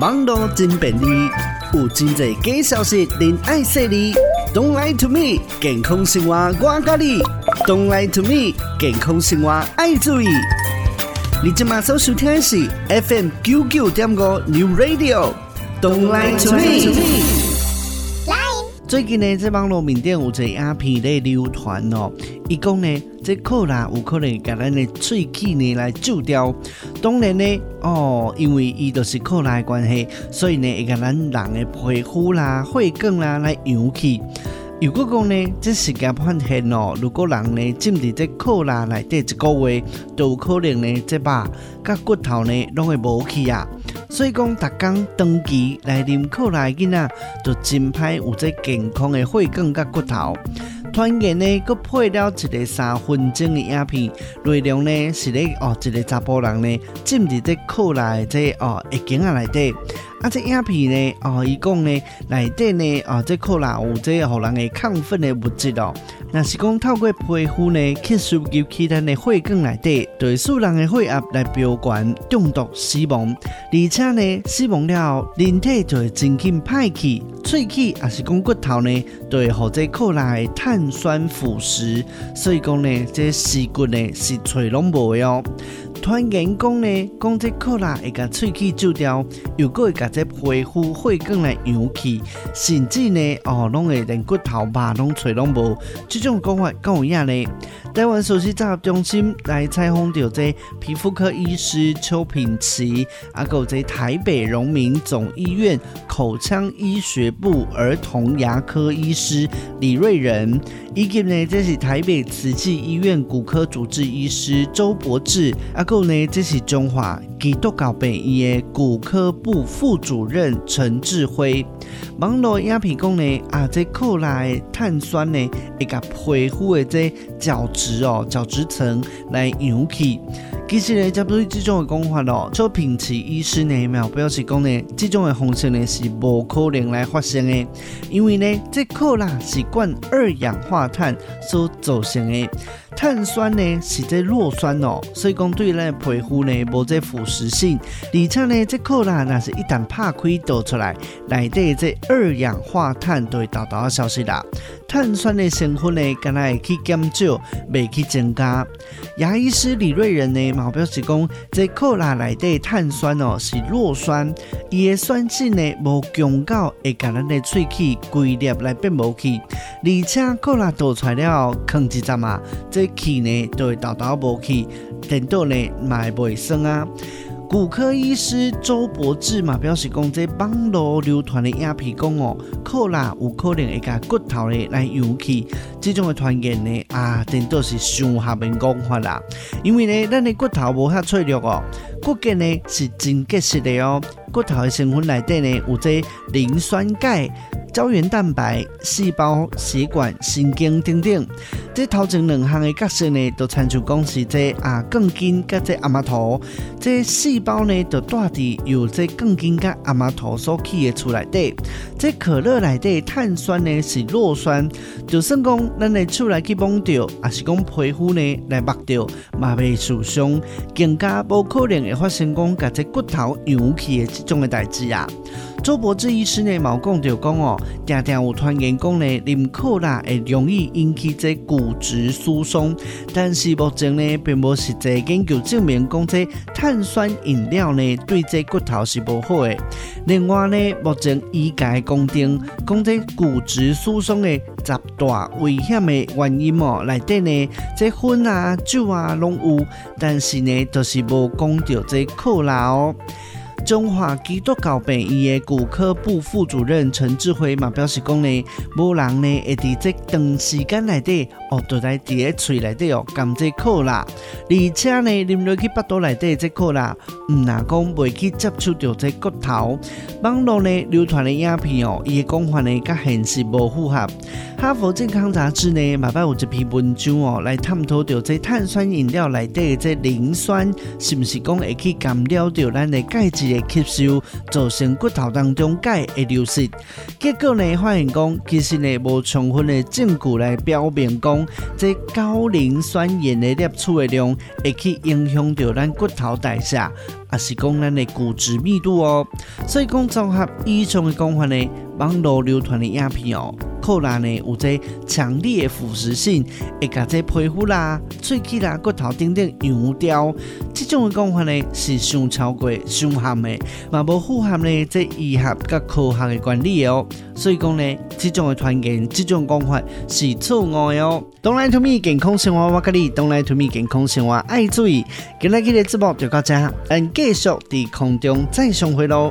网络真便利，有真侪假消息，您爱说哩。Don't lie to me，健康生活我教你。Don't lie to me，健康生活爱注意。你今马上收听的是 FM 九九点五 New Radio。Don't lie to me。最近呢，这网络面顶有一个影片在流传哦。伊讲呢，这酷辣有可能甲咱的喙齿呢来蛀掉。当然呢，哦，因为伊就是酷辣的关系，所以呢会甲咱人的皮肤啦、血管啦来扬起。如果讲呢，这时间发现哦，如果人呢浸伫这酷辣内底一个月，都有可能呢，这把甲骨头呢拢会无去啊。所以讲，逐工长期来啉可乐的囡仔，就真歹有这健康的血管甲骨头。团员呢，佮配了一个三分钟的影片，内容呢是咧哦，一个查甫人呢浸伫这可乐的这哦一景啊内底。啊，这影片呢，哦，伊讲呢，内底呢，啊，这酷辣有这个互人的亢奋的物质哦。若是讲透过皮肤呢，吸收入去咱的血管内底，对使人的血压来飙高，中毒死亡。而且呢，死亡了，人体就会真紧歹去，喙齿也是讲骨头呢，就会互这酷辣的碳酸腐蚀。所以讲呢，这细菌呢是找拢无的哦。团员讲呢，讲这酷辣会甲喙齿揪掉，又阁会甲这皮肤血管来扬起，甚至呢，哦，拢会连骨头肉拢找拢无。这种讲法够有影呢。台湾首席综合中心来采访到这皮肤科医师邱品琪，啊，有这台北荣民总医院口腔医学部儿童牙科医师李瑞仁，以及呢，这是台北慈济医院骨科主治医师周博智，啊。呢，这是中华基督教病院的骨科部副主任陈志辉。网络影片讲呢，啊，这酷辣的碳酸呢，会甲皮肤的这角质哦，角质层来扬起。其实呢，针对这种的讲法咯，邱品琪医师呢，没有表示讲呢，这种的风险呢是无可能来发生的，因为呢，这酷辣是灌二氧化碳所造成的。碳酸呢是这弱酸哦，所以讲对咱皮肤呢无这腐蚀性，而且呢这酷辣若是一旦拍开倒出来，内底这二氧化碳都会大大消失啦。碳酸的成分呢，敢若会去减少，未去增加。牙医师李瑞仁呢，嘛表示讲，这酷辣内底碳酸哦是弱酸，伊的酸性呢无强到会甲咱的喙齿规粒来变无去，而且酷辣倒出来了后，囥一阵嘛，这气呢都会倒倒无去，电到呢嘛会袂酸啊。骨科医师周博智嘛表示讲，这网络流传的影片讲哦，酷辣有可能会甲骨头呢来扬起，这种的传言呢啊，电到是上下面讲法啦。因为呢，咱的骨头无遐脆弱哦，骨骼呢是真结实的哦，骨头的成分内底呢有这磷酸钙。胶原蛋白、细胞、血管、神经等等，这头前两项的角色呢，都参照讲是这啊钢筋甲这阿妈头，这细胞呢，就带伫由这钢筋甲阿妈头所起的出来底。这可乐内底碳酸呢是弱酸，就算讲咱的出来去摸到，也是讲皮肤呢来摸到，嘛未受伤，更加无可能会发生讲甲这骨头扬起的这种的代志啊。周博智医师呢，冇讲到讲哦，常常有传言讲呢，啉可乐会容易引起这骨质疏松，但是目前呢，并无实际研究证明讲这碳酸饮料呢对这骨头是不好的。另外呢，目前医界公定讲这骨质疏松的十大危险的原因哦，内底呢，这烟啊、酒啊拢有，但是呢，就是无讲到这可乐哦。中华基督教病院的骨科部副主任陈志辉嘛表示讲呢，无人呢会伫这长时间内底哦，都在伫个嘴内底哦，含这酷辣，而且呢，啉落去腹肚内底这酷辣，毋若讲未去接触到这骨头。网络呢流传的影片哦，伊的讲法呢，甲现实无符合。哈佛健康杂志呢，嘛捌有一篇文章哦，来探讨到这碳酸饮料内底的这磷酸，是毋是讲会去干扰到咱的钙质？会吸收，造成骨头当中钙的流失。结果呢，发现讲其实呢无充分的证据来表明讲，即高磷酸盐的摄取的量会去影响到咱骨头代谢，也是讲咱的骨质密度哦。所以讲综合以上的讲法呢，网络流传的影片哦。可能呢有这强烈的腐蚀性，会把这皮肤啦、喙齿啦、骨头等等溶掉。这种的讲法呢是上超过、上含的，嘛无符合呢这医学甲科学的原理哦。所以讲呢，这种的传言、这种讲法是错误的哦。Don't lie to me，健康生活我甲你，Don't lie to me，健康生活爱注意。今日的节目就到这，咱继续在空中再相会喽。